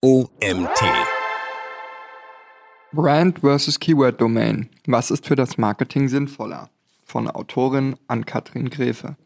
OMT. Brand versus Keyword Domain. Was ist für das Marketing sinnvoller? Von Autorin an Katrin Gräfe.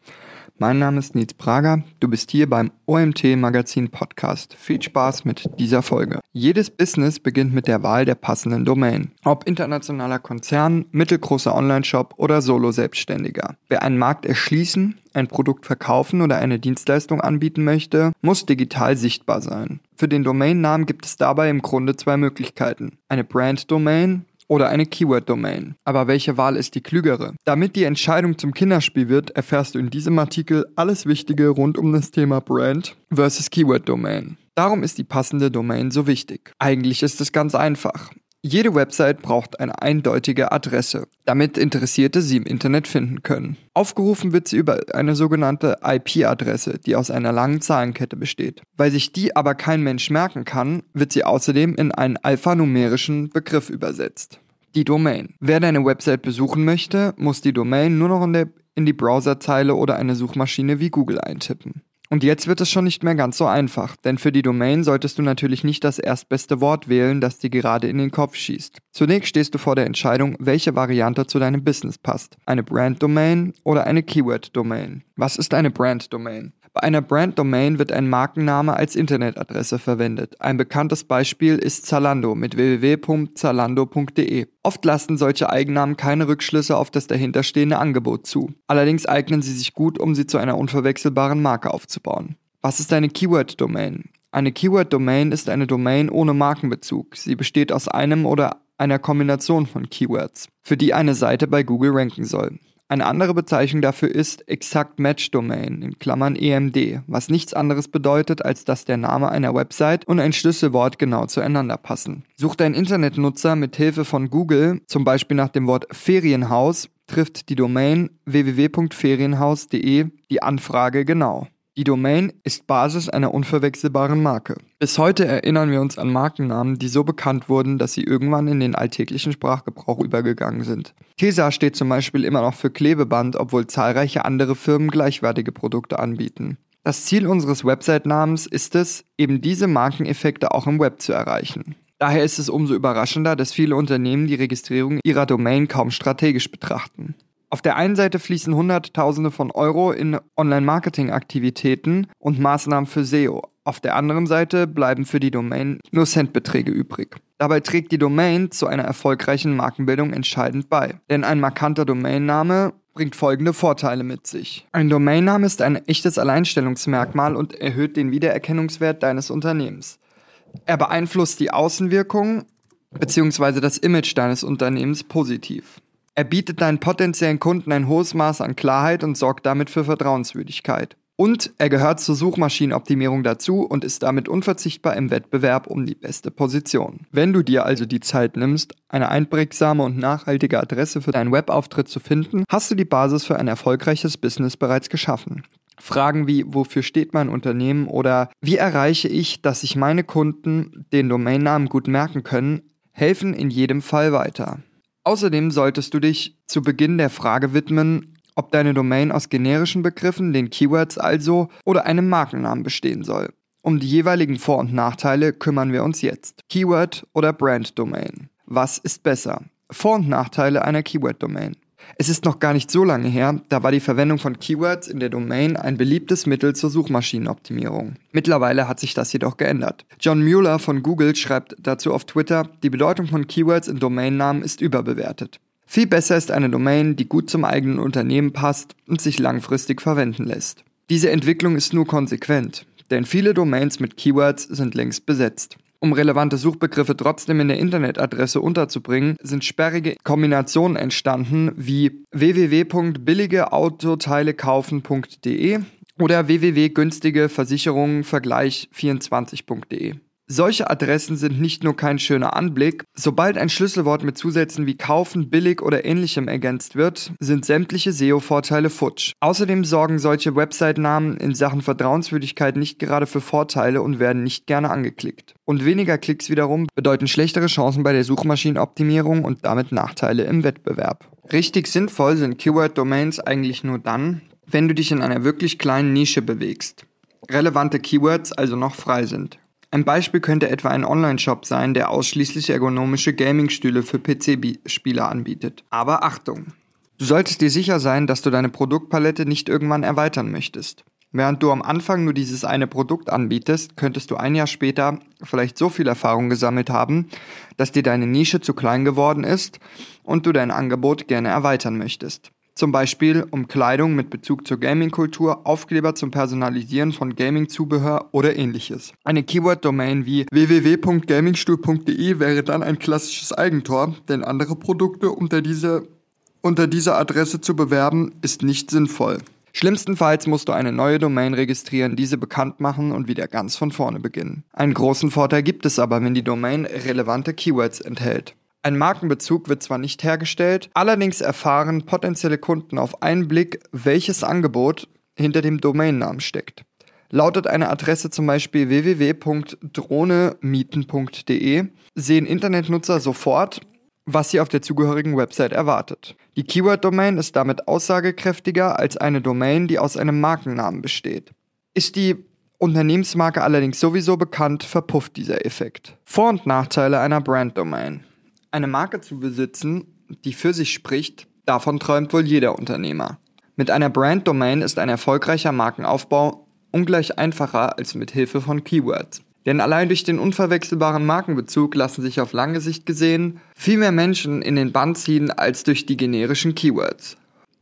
Mein Name ist Nils Prager, du bist hier beim OMT Magazin Podcast. Viel Spaß mit dieser Folge. Jedes Business beginnt mit der Wahl der passenden Domain. Ob internationaler Konzern, mittelgroßer Online-Shop oder Solo-Selbstständiger. Wer einen Markt erschließen, ein Produkt verkaufen oder eine Dienstleistung anbieten möchte, muss digital sichtbar sein. Für den Domainnamen gibt es dabei im Grunde zwei Möglichkeiten. Eine Brand-Domain oder eine Keyword-Domain. Aber welche Wahl ist die klügere? Damit die Entscheidung zum Kinderspiel wird, erfährst du in diesem Artikel alles Wichtige rund um das Thema Brand versus Keyword-Domain. Darum ist die passende Domain so wichtig. Eigentlich ist es ganz einfach. Jede Website braucht eine eindeutige Adresse, damit Interessierte sie im Internet finden können. Aufgerufen wird sie über eine sogenannte IP-Adresse, die aus einer langen Zahlenkette besteht. Weil sich die aber kein Mensch merken kann, wird sie außerdem in einen alphanumerischen Begriff übersetzt. Die Domain. Wer deine Website besuchen möchte, muss die Domain nur noch in, der, in die Browserzeile oder eine Suchmaschine wie Google eintippen. Und jetzt wird es schon nicht mehr ganz so einfach, denn für die Domain solltest du natürlich nicht das erstbeste Wort wählen, das dir gerade in den Kopf schießt. Zunächst stehst du vor der Entscheidung, welche Variante zu deinem Business passt. Eine Brand-Domain oder eine Keyword-Domain. Was ist eine Brand-Domain? Bei einer Brand-Domain wird ein Markenname als Internetadresse verwendet. Ein bekanntes Beispiel ist Zalando mit www.zalando.de. Oft lassen solche Eigennamen keine Rückschlüsse auf das dahinterstehende Angebot zu. Allerdings eignen sie sich gut, um sie zu einer unverwechselbaren Marke aufzubauen. Was ist eine Keyword-Domain? Eine Keyword-Domain ist eine Domain ohne Markenbezug. Sie besteht aus einem oder einer Kombination von Keywords, für die eine Seite bei Google ranken soll. Eine andere Bezeichnung dafür ist Exact Match Domain in Klammern EMD, was nichts anderes bedeutet, als dass der Name einer Website und ein Schlüsselwort genau zueinander passen. Sucht ein Internetnutzer mit Hilfe von Google zum Beispiel nach dem Wort Ferienhaus, trifft die Domain www.ferienhaus.de die Anfrage genau. Die Domain ist Basis einer unverwechselbaren Marke. Bis heute erinnern wir uns an Markennamen, die so bekannt wurden, dass sie irgendwann in den alltäglichen Sprachgebrauch übergegangen sind. Tesa steht zum Beispiel immer noch für Klebeband, obwohl zahlreiche andere Firmen gleichwertige Produkte anbieten. Das Ziel unseres Website-Namens ist es, eben diese Markeneffekte auch im Web zu erreichen. Daher ist es umso überraschender, dass viele Unternehmen die Registrierung ihrer Domain kaum strategisch betrachten. Auf der einen Seite fließen Hunderttausende von Euro in Online-Marketing-Aktivitäten und Maßnahmen für SEO. Auf der anderen Seite bleiben für die Domain nur Centbeträge übrig. Dabei trägt die Domain zu einer erfolgreichen Markenbildung entscheidend bei. Denn ein markanter Domainname bringt folgende Vorteile mit sich. Ein Domainname ist ein echtes Alleinstellungsmerkmal und erhöht den Wiedererkennungswert deines Unternehmens. Er beeinflusst die Außenwirkung bzw. das Image deines Unternehmens positiv. Er bietet deinen potenziellen Kunden ein hohes Maß an Klarheit und sorgt damit für Vertrauenswürdigkeit. Und er gehört zur Suchmaschinenoptimierung dazu und ist damit unverzichtbar im Wettbewerb um die beste Position. Wenn du dir also die Zeit nimmst, eine einprägsame und nachhaltige Adresse für deinen Webauftritt zu finden, hast du die Basis für ein erfolgreiches Business bereits geschaffen. Fragen wie, wofür steht mein Unternehmen oder wie erreiche ich, dass sich meine Kunden den Domainnamen gut merken können, helfen in jedem Fall weiter. Außerdem solltest du dich zu Beginn der Frage widmen, ob deine Domain aus generischen Begriffen, den Keywords also, oder einem Markennamen bestehen soll. Um die jeweiligen Vor- und Nachteile kümmern wir uns jetzt. Keyword oder Brand Domain. Was ist besser? Vor- und Nachteile einer Keyword Domain. Es ist noch gar nicht so lange her, da war die Verwendung von Keywords in der Domain ein beliebtes Mittel zur Suchmaschinenoptimierung. Mittlerweile hat sich das jedoch geändert. John Mueller von Google schreibt dazu auf Twitter, die Bedeutung von Keywords in Domainnamen ist überbewertet. Viel besser ist eine Domain, die gut zum eigenen Unternehmen passt und sich langfristig verwenden lässt. Diese Entwicklung ist nur konsequent, denn viele Domains mit Keywords sind längst besetzt. Um relevante Suchbegriffe trotzdem in der Internetadresse unterzubringen, sind sperrige Kombinationen entstanden wie www.billigeautoteilekaufen.de oder www.günstigeversicherungenvergleich24.de. Solche Adressen sind nicht nur kein schöner Anblick, sobald ein Schlüsselwort mit Zusätzen wie kaufen, billig oder ähnlichem ergänzt wird, sind sämtliche SEO-Vorteile futsch. Außerdem sorgen solche Website-Namen in Sachen Vertrauenswürdigkeit nicht gerade für Vorteile und werden nicht gerne angeklickt. Und weniger Klicks wiederum bedeuten schlechtere Chancen bei der Suchmaschinenoptimierung und damit Nachteile im Wettbewerb. Richtig sinnvoll sind Keyword-Domains eigentlich nur dann, wenn du dich in einer wirklich kleinen Nische bewegst. Relevante Keywords also noch frei sind. Ein Beispiel könnte etwa ein Online-Shop sein, der ausschließlich ergonomische Gaming-Stühle für PC-Spieler anbietet. Aber Achtung! Du solltest dir sicher sein, dass du deine Produktpalette nicht irgendwann erweitern möchtest. Während du am Anfang nur dieses eine Produkt anbietest, könntest du ein Jahr später vielleicht so viel Erfahrung gesammelt haben, dass dir deine Nische zu klein geworden ist und du dein Angebot gerne erweitern möchtest. Zum Beispiel um Kleidung mit Bezug zur Gaming-Kultur, Aufkleber zum Personalisieren von Gaming-Zubehör oder ähnliches. Eine Keyword-Domain wie www.gamingstuhl.de wäre dann ein klassisches Eigentor, denn andere Produkte unter, diese, unter dieser Adresse zu bewerben ist nicht sinnvoll. Schlimmstenfalls musst du eine neue Domain registrieren, diese bekannt machen und wieder ganz von vorne beginnen. Einen großen Vorteil gibt es aber, wenn die Domain relevante Keywords enthält. Ein Markenbezug wird zwar nicht hergestellt, allerdings erfahren potenzielle Kunden auf einen Blick, welches Angebot hinter dem Domainnamen steckt. Lautet eine Adresse zum Beispiel www.drohnemieten.de, sehen Internetnutzer sofort, was sie auf der zugehörigen Website erwartet. Die Keyword-Domain ist damit aussagekräftiger als eine Domain, die aus einem Markennamen besteht. Ist die Unternehmensmarke allerdings sowieso bekannt, verpufft dieser Effekt. Vor- und Nachteile einer Brand-Domain. Eine Marke zu besitzen, die für sich spricht, davon träumt wohl jeder Unternehmer. Mit einer Brand-Domain ist ein erfolgreicher Markenaufbau ungleich einfacher als mit Hilfe von Keywords. Denn allein durch den unverwechselbaren Markenbezug lassen sich auf lange Sicht gesehen viel mehr Menschen in den Bann ziehen als durch die generischen Keywords.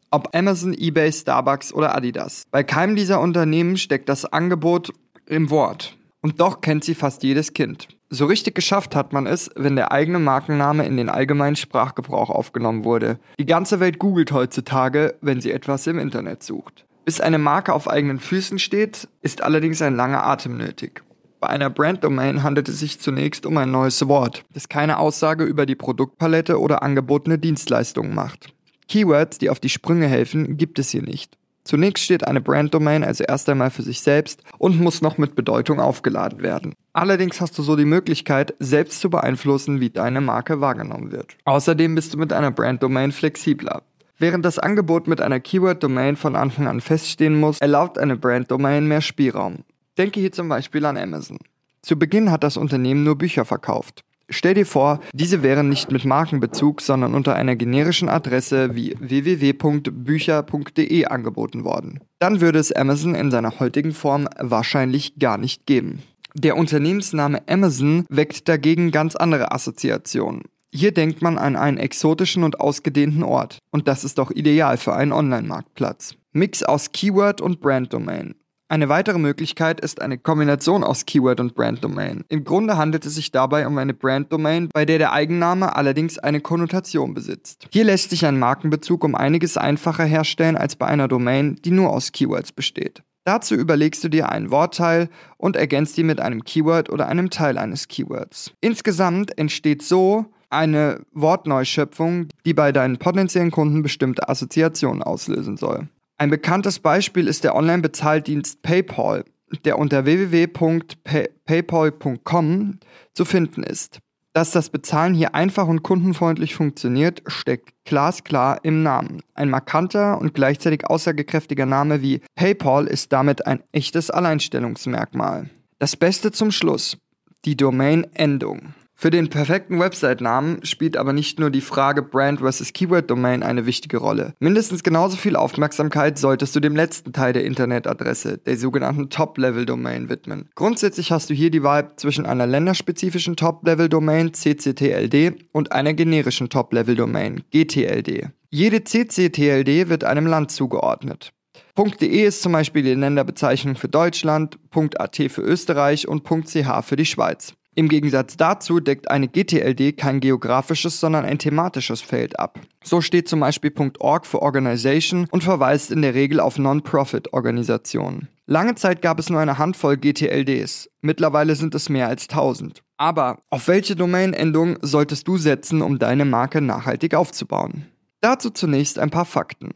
Ob Amazon, eBay, Starbucks oder Adidas. Bei keinem dieser Unternehmen steckt das Angebot im Wort. Und doch kennt sie fast jedes Kind. So richtig geschafft hat man es, wenn der eigene Markenname in den allgemeinen Sprachgebrauch aufgenommen wurde. Die ganze Welt googelt heutzutage, wenn sie etwas im Internet sucht. Bis eine Marke auf eigenen Füßen steht, ist allerdings ein langer Atem nötig. Bei einer Brand-Domain handelt es sich zunächst um ein neues Wort, das keine Aussage über die Produktpalette oder angebotene Dienstleistungen macht. Keywords, die auf die Sprünge helfen, gibt es hier nicht. Zunächst steht eine Brand-Domain also erst einmal für sich selbst und muss noch mit Bedeutung aufgeladen werden. Allerdings hast du so die Möglichkeit, selbst zu beeinflussen, wie deine Marke wahrgenommen wird. Außerdem bist du mit einer Brand-Domain flexibler. Während das Angebot mit einer Keyword-Domain von Anfang an feststehen muss, erlaubt eine Brand-Domain mehr Spielraum. Denke hier zum Beispiel an Amazon. Zu Beginn hat das Unternehmen nur Bücher verkauft. Stell dir vor, diese wären nicht mit Markenbezug, sondern unter einer generischen Adresse wie www.bücher.de angeboten worden. Dann würde es Amazon in seiner heutigen Form wahrscheinlich gar nicht geben. Der Unternehmensname Amazon weckt dagegen ganz andere Assoziationen. Hier denkt man an einen exotischen und ausgedehnten Ort. Und das ist doch ideal für einen Online-Marktplatz. Mix aus Keyword und Brand-Domain. Eine weitere Möglichkeit ist eine Kombination aus Keyword und Brand-Domain. Im Grunde handelt es sich dabei um eine Brand-Domain, bei der der Eigenname allerdings eine Konnotation besitzt. Hier lässt sich ein Markenbezug um einiges einfacher herstellen als bei einer Domain, die nur aus Keywords besteht. Dazu überlegst du dir einen Wortteil und ergänzt ihn mit einem Keyword oder einem Teil eines Keywords. Insgesamt entsteht so eine Wortneuschöpfung, die bei deinen potenziellen Kunden bestimmte Assoziationen auslösen soll. Ein bekanntes Beispiel ist der Online-Bezahldienst PayPal, der unter www.paypal.com zu finden ist. Dass das Bezahlen hier einfach und kundenfreundlich funktioniert, steckt glasklar im Namen. Ein markanter und gleichzeitig aussagekräftiger Name wie PayPal ist damit ein echtes Alleinstellungsmerkmal. Das Beste zum Schluss, die Domain-Endung. Für den perfekten Website-Namen spielt aber nicht nur die Frage Brand versus Keyword-Domain eine wichtige Rolle. Mindestens genauso viel Aufmerksamkeit solltest du dem letzten Teil der Internetadresse, der sogenannten Top-Level-Domain, widmen. Grundsätzlich hast du hier die Wahl zwischen einer länderspezifischen Top-Level-Domain, CCTLD, und einer generischen Top-Level-Domain, GTLD. Jede CCTLD wird einem Land zugeordnet. .de ist zum Beispiel die Länderbezeichnung für Deutschland, .at für Österreich und .ch für die Schweiz. Im Gegensatz dazu deckt eine GTLD kein geografisches, sondern ein thematisches Feld ab. So steht zum Beispiel .org für Organization und verweist in der Regel auf Non-Profit-Organisationen. Lange Zeit gab es nur eine Handvoll GTLDs, mittlerweile sind es mehr als 1000. Aber auf welche Domainendung solltest du setzen, um deine Marke nachhaltig aufzubauen? Dazu zunächst ein paar Fakten.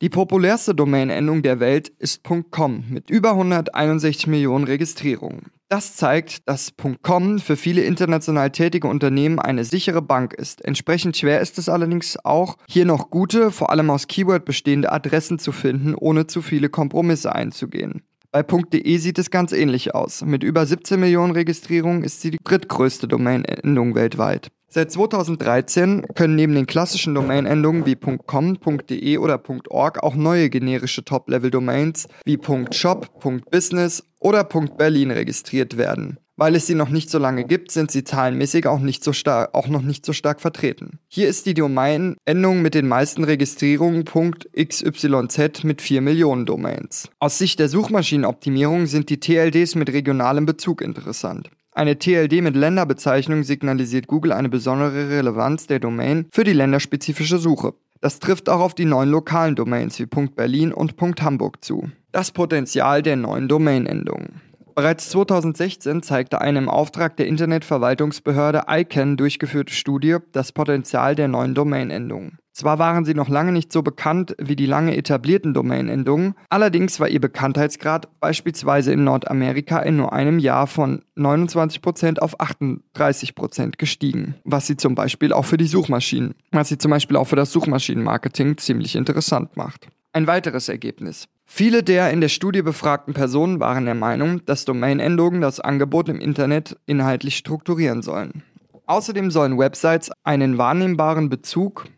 Die populärste Domainendung der Welt ist .com mit über 161 Millionen Registrierungen. Das zeigt, dass .com für viele international tätige Unternehmen eine sichere Bank ist. Entsprechend schwer ist es allerdings auch, hier noch gute, vor allem aus Keyword bestehende Adressen zu finden, ohne zu viele Kompromisse einzugehen. Bei .de sieht es ganz ähnlich aus. Mit über 17 Millionen Registrierungen ist sie die drittgrößte Domain-Endung weltweit. Seit 2013 können neben den klassischen Domain-Endungen wie .com, .de oder .org auch neue generische Top-Level-Domains wie .shop, .business oder .berlin registriert werden. Weil es sie noch nicht so lange gibt, sind sie zahlenmäßig auch, nicht so stark, auch noch nicht so stark vertreten. Hier ist die Domain-Endung mit den meisten Registrierungen .xyz mit 4 Millionen Domains. Aus Sicht der Suchmaschinenoptimierung sind die TLDs mit regionalem Bezug interessant. Eine TLD mit Länderbezeichnung signalisiert Google eine besondere Relevanz der Domain für die länderspezifische Suche. Das trifft auch auf die neuen lokalen Domains wie .berlin und .hamburg zu. Das Potenzial der neuen Domain-Endungen. Bereits 2016 zeigte eine im Auftrag der Internetverwaltungsbehörde ICANN durchgeführte Studie das Potenzial der neuen Domain-Endungen. Zwar waren sie noch lange nicht so bekannt wie die lange etablierten Domain-Endungen, allerdings war ihr Bekanntheitsgrad beispielsweise in Nordamerika in nur einem Jahr von 29% auf 38% gestiegen, was sie zum Beispiel auch für die Suchmaschinen, was sie zum Beispiel auch für das Suchmaschinenmarketing ziemlich interessant macht. Ein weiteres Ergebnis. Viele der in der Studie befragten Personen waren der Meinung, dass Domain-Endungen das Angebot im Internet inhaltlich strukturieren sollen. Außerdem sollen Websites einen wahrnehmbaren Bezug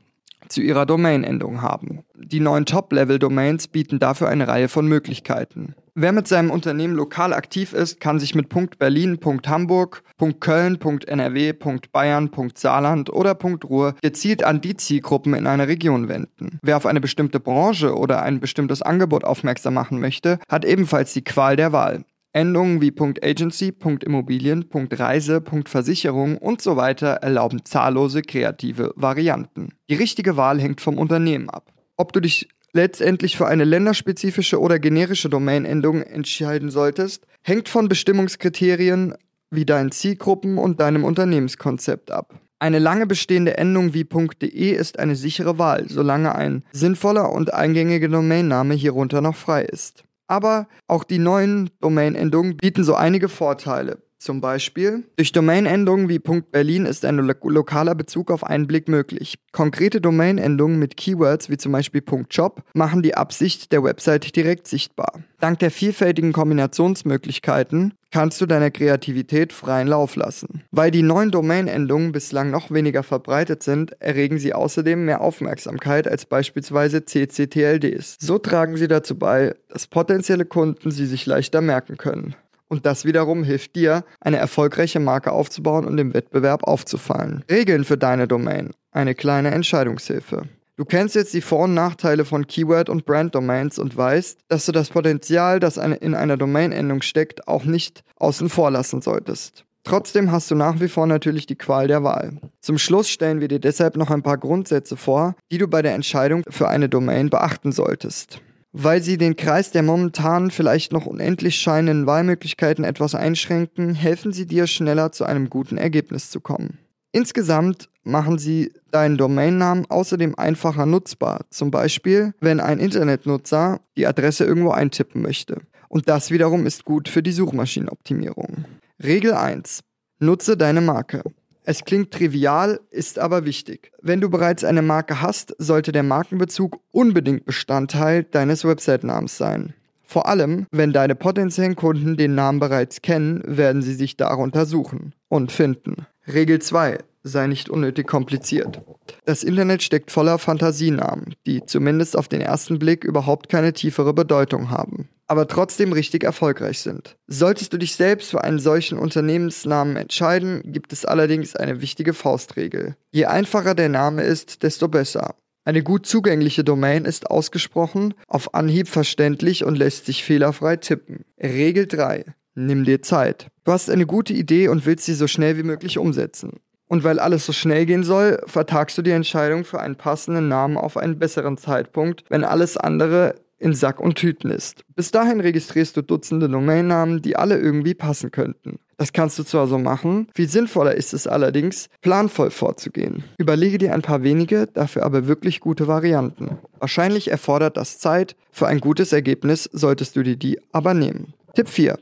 zu ihrer Domain-Endung haben. Die neuen Top-Level-Domains bieten dafür eine Reihe von Möglichkeiten. Wer mit seinem Unternehmen lokal aktiv ist, kann sich mit .berlin, .hamburg, .köln, .nrw, .bayern, .saarland oder .ruhr gezielt an die Zielgruppen in einer Region wenden. Wer auf eine bestimmte Branche oder ein bestimmtes Angebot aufmerksam machen möchte, hat ebenfalls die Qual der Wahl. Endungen wie .agency, .immobilien, .reise, .versicherung und so weiter erlauben zahllose kreative Varianten. Die richtige Wahl hängt vom Unternehmen ab. Ob du dich letztendlich für eine länderspezifische oder generische Domainendung entscheiden solltest, hängt von Bestimmungskriterien wie deinen Zielgruppen und deinem Unternehmenskonzept ab. Eine lange bestehende Endung wie .de ist eine sichere Wahl, solange ein sinnvoller und eingängiger Domainname hierunter noch frei ist. Aber auch die neuen Domain-Endungen bieten so einige Vorteile. Zum Beispiel, durch Domain-Endungen wie .berlin ist ein lo lokaler Bezug auf einen Blick möglich. Konkrete Domain-Endungen mit Keywords wie zum Beispiel .shop machen die Absicht der Website direkt sichtbar. Dank der vielfältigen Kombinationsmöglichkeiten kannst du deiner Kreativität freien Lauf lassen. Weil die neuen Domain-Endungen bislang noch weniger verbreitet sind, erregen sie außerdem mehr Aufmerksamkeit als beispielsweise CCTLDs. So tragen sie dazu bei, dass potenzielle Kunden sie sich leichter merken können. Und das wiederum hilft dir, eine erfolgreiche Marke aufzubauen und im Wettbewerb aufzufallen. Regeln für deine Domain. Eine kleine Entscheidungshilfe. Du kennst jetzt die Vor- und Nachteile von Keyword- und Brand-Domains und weißt, dass du das Potenzial, das in einer Domain-Endung steckt, auch nicht außen vor lassen solltest. Trotzdem hast du nach wie vor natürlich die Qual der Wahl. Zum Schluss stellen wir dir deshalb noch ein paar Grundsätze vor, die du bei der Entscheidung für eine Domain beachten solltest weil sie den Kreis der momentan vielleicht noch unendlich scheinenden Wahlmöglichkeiten etwas einschränken, helfen sie dir schneller zu einem guten Ergebnis zu kommen. Insgesamt machen sie deinen Domainnamen außerdem einfacher nutzbar, zum Beispiel wenn ein Internetnutzer die Adresse irgendwo eintippen möchte. Und das wiederum ist gut für die Suchmaschinenoptimierung. Regel 1. Nutze deine Marke. Es klingt trivial, ist aber wichtig. Wenn du bereits eine Marke hast, sollte der Markenbezug unbedingt Bestandteil deines Website-Namens sein. Vor allem, wenn deine potenziellen Kunden den Namen bereits kennen, werden sie sich darunter suchen und finden. Regel 2. Sei nicht unnötig kompliziert. Das Internet steckt voller Fantasienamen, die zumindest auf den ersten Blick überhaupt keine tiefere Bedeutung haben aber trotzdem richtig erfolgreich sind. Solltest du dich selbst für einen solchen Unternehmensnamen entscheiden, gibt es allerdings eine wichtige Faustregel. Je einfacher der Name ist, desto besser. Eine gut zugängliche Domain ist ausgesprochen, auf Anhieb verständlich und lässt sich fehlerfrei tippen. Regel 3. Nimm dir Zeit. Du hast eine gute Idee und willst sie so schnell wie möglich umsetzen. Und weil alles so schnell gehen soll, vertagst du die Entscheidung für einen passenden Namen auf einen besseren Zeitpunkt, wenn alles andere in Sack und Tüten ist. Bis dahin registrierst du Dutzende Domainnamen, die alle irgendwie passen könnten. Das kannst du zwar so machen, viel sinnvoller ist es allerdings, planvoll vorzugehen. Überlege dir ein paar wenige, dafür aber wirklich gute Varianten. Wahrscheinlich erfordert das Zeit, für ein gutes Ergebnis solltest du dir die aber nehmen. Tipp 4.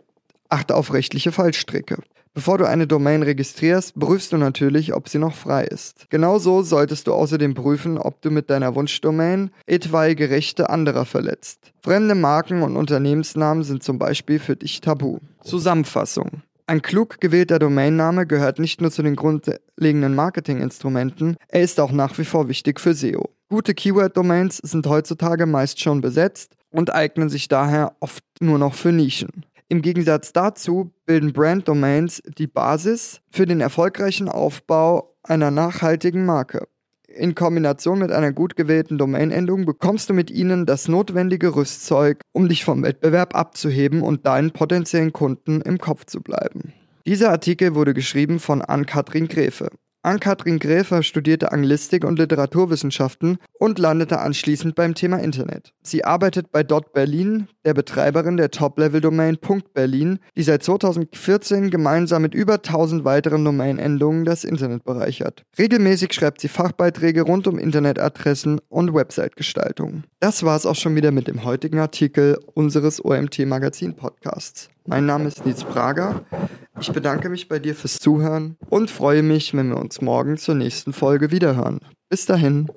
Achte auf rechtliche Fallstricke. Bevor du eine Domain registrierst, prüfst du natürlich, ob sie noch frei ist. Genauso solltest du außerdem prüfen, ob du mit deiner Wunschdomain etwaige Rechte anderer verletzt. Fremde Marken und Unternehmensnamen sind zum Beispiel für dich tabu. Zusammenfassung. Ein klug gewählter Domainname gehört nicht nur zu den grundlegenden Marketinginstrumenten, er ist auch nach wie vor wichtig für SEO. Gute Keyword-Domains sind heutzutage meist schon besetzt und eignen sich daher oft nur noch für Nischen. Im Gegensatz dazu bilden Brand-Domains die Basis für den erfolgreichen Aufbau einer nachhaltigen Marke. In Kombination mit einer gut gewählten Domainendung bekommst du mit ihnen das notwendige Rüstzeug, um dich vom Wettbewerb abzuheben und deinen potenziellen Kunden im Kopf zu bleiben. Dieser Artikel wurde geschrieben von Ann-Kathrin Gräfe. Ann-Kathrin Gräfer studierte Anglistik und Literaturwissenschaften und landete anschließend beim Thema Internet. Sie arbeitet bei Dot Berlin, der Betreiberin der Top-Level-Domain .berlin, die seit 2014 gemeinsam mit über 1000 weiteren Domainendungen das Internet bereichert. Regelmäßig schreibt sie Fachbeiträge rund um Internetadressen und Website-Gestaltung. Das war es auch schon wieder mit dem heutigen Artikel unseres OMT Magazin Podcasts. Mein Name ist Nils Prager. Ich bedanke mich bei dir fürs Zuhören und freue mich, wenn wir uns morgen zur nächsten Folge wiederhören. Bis dahin.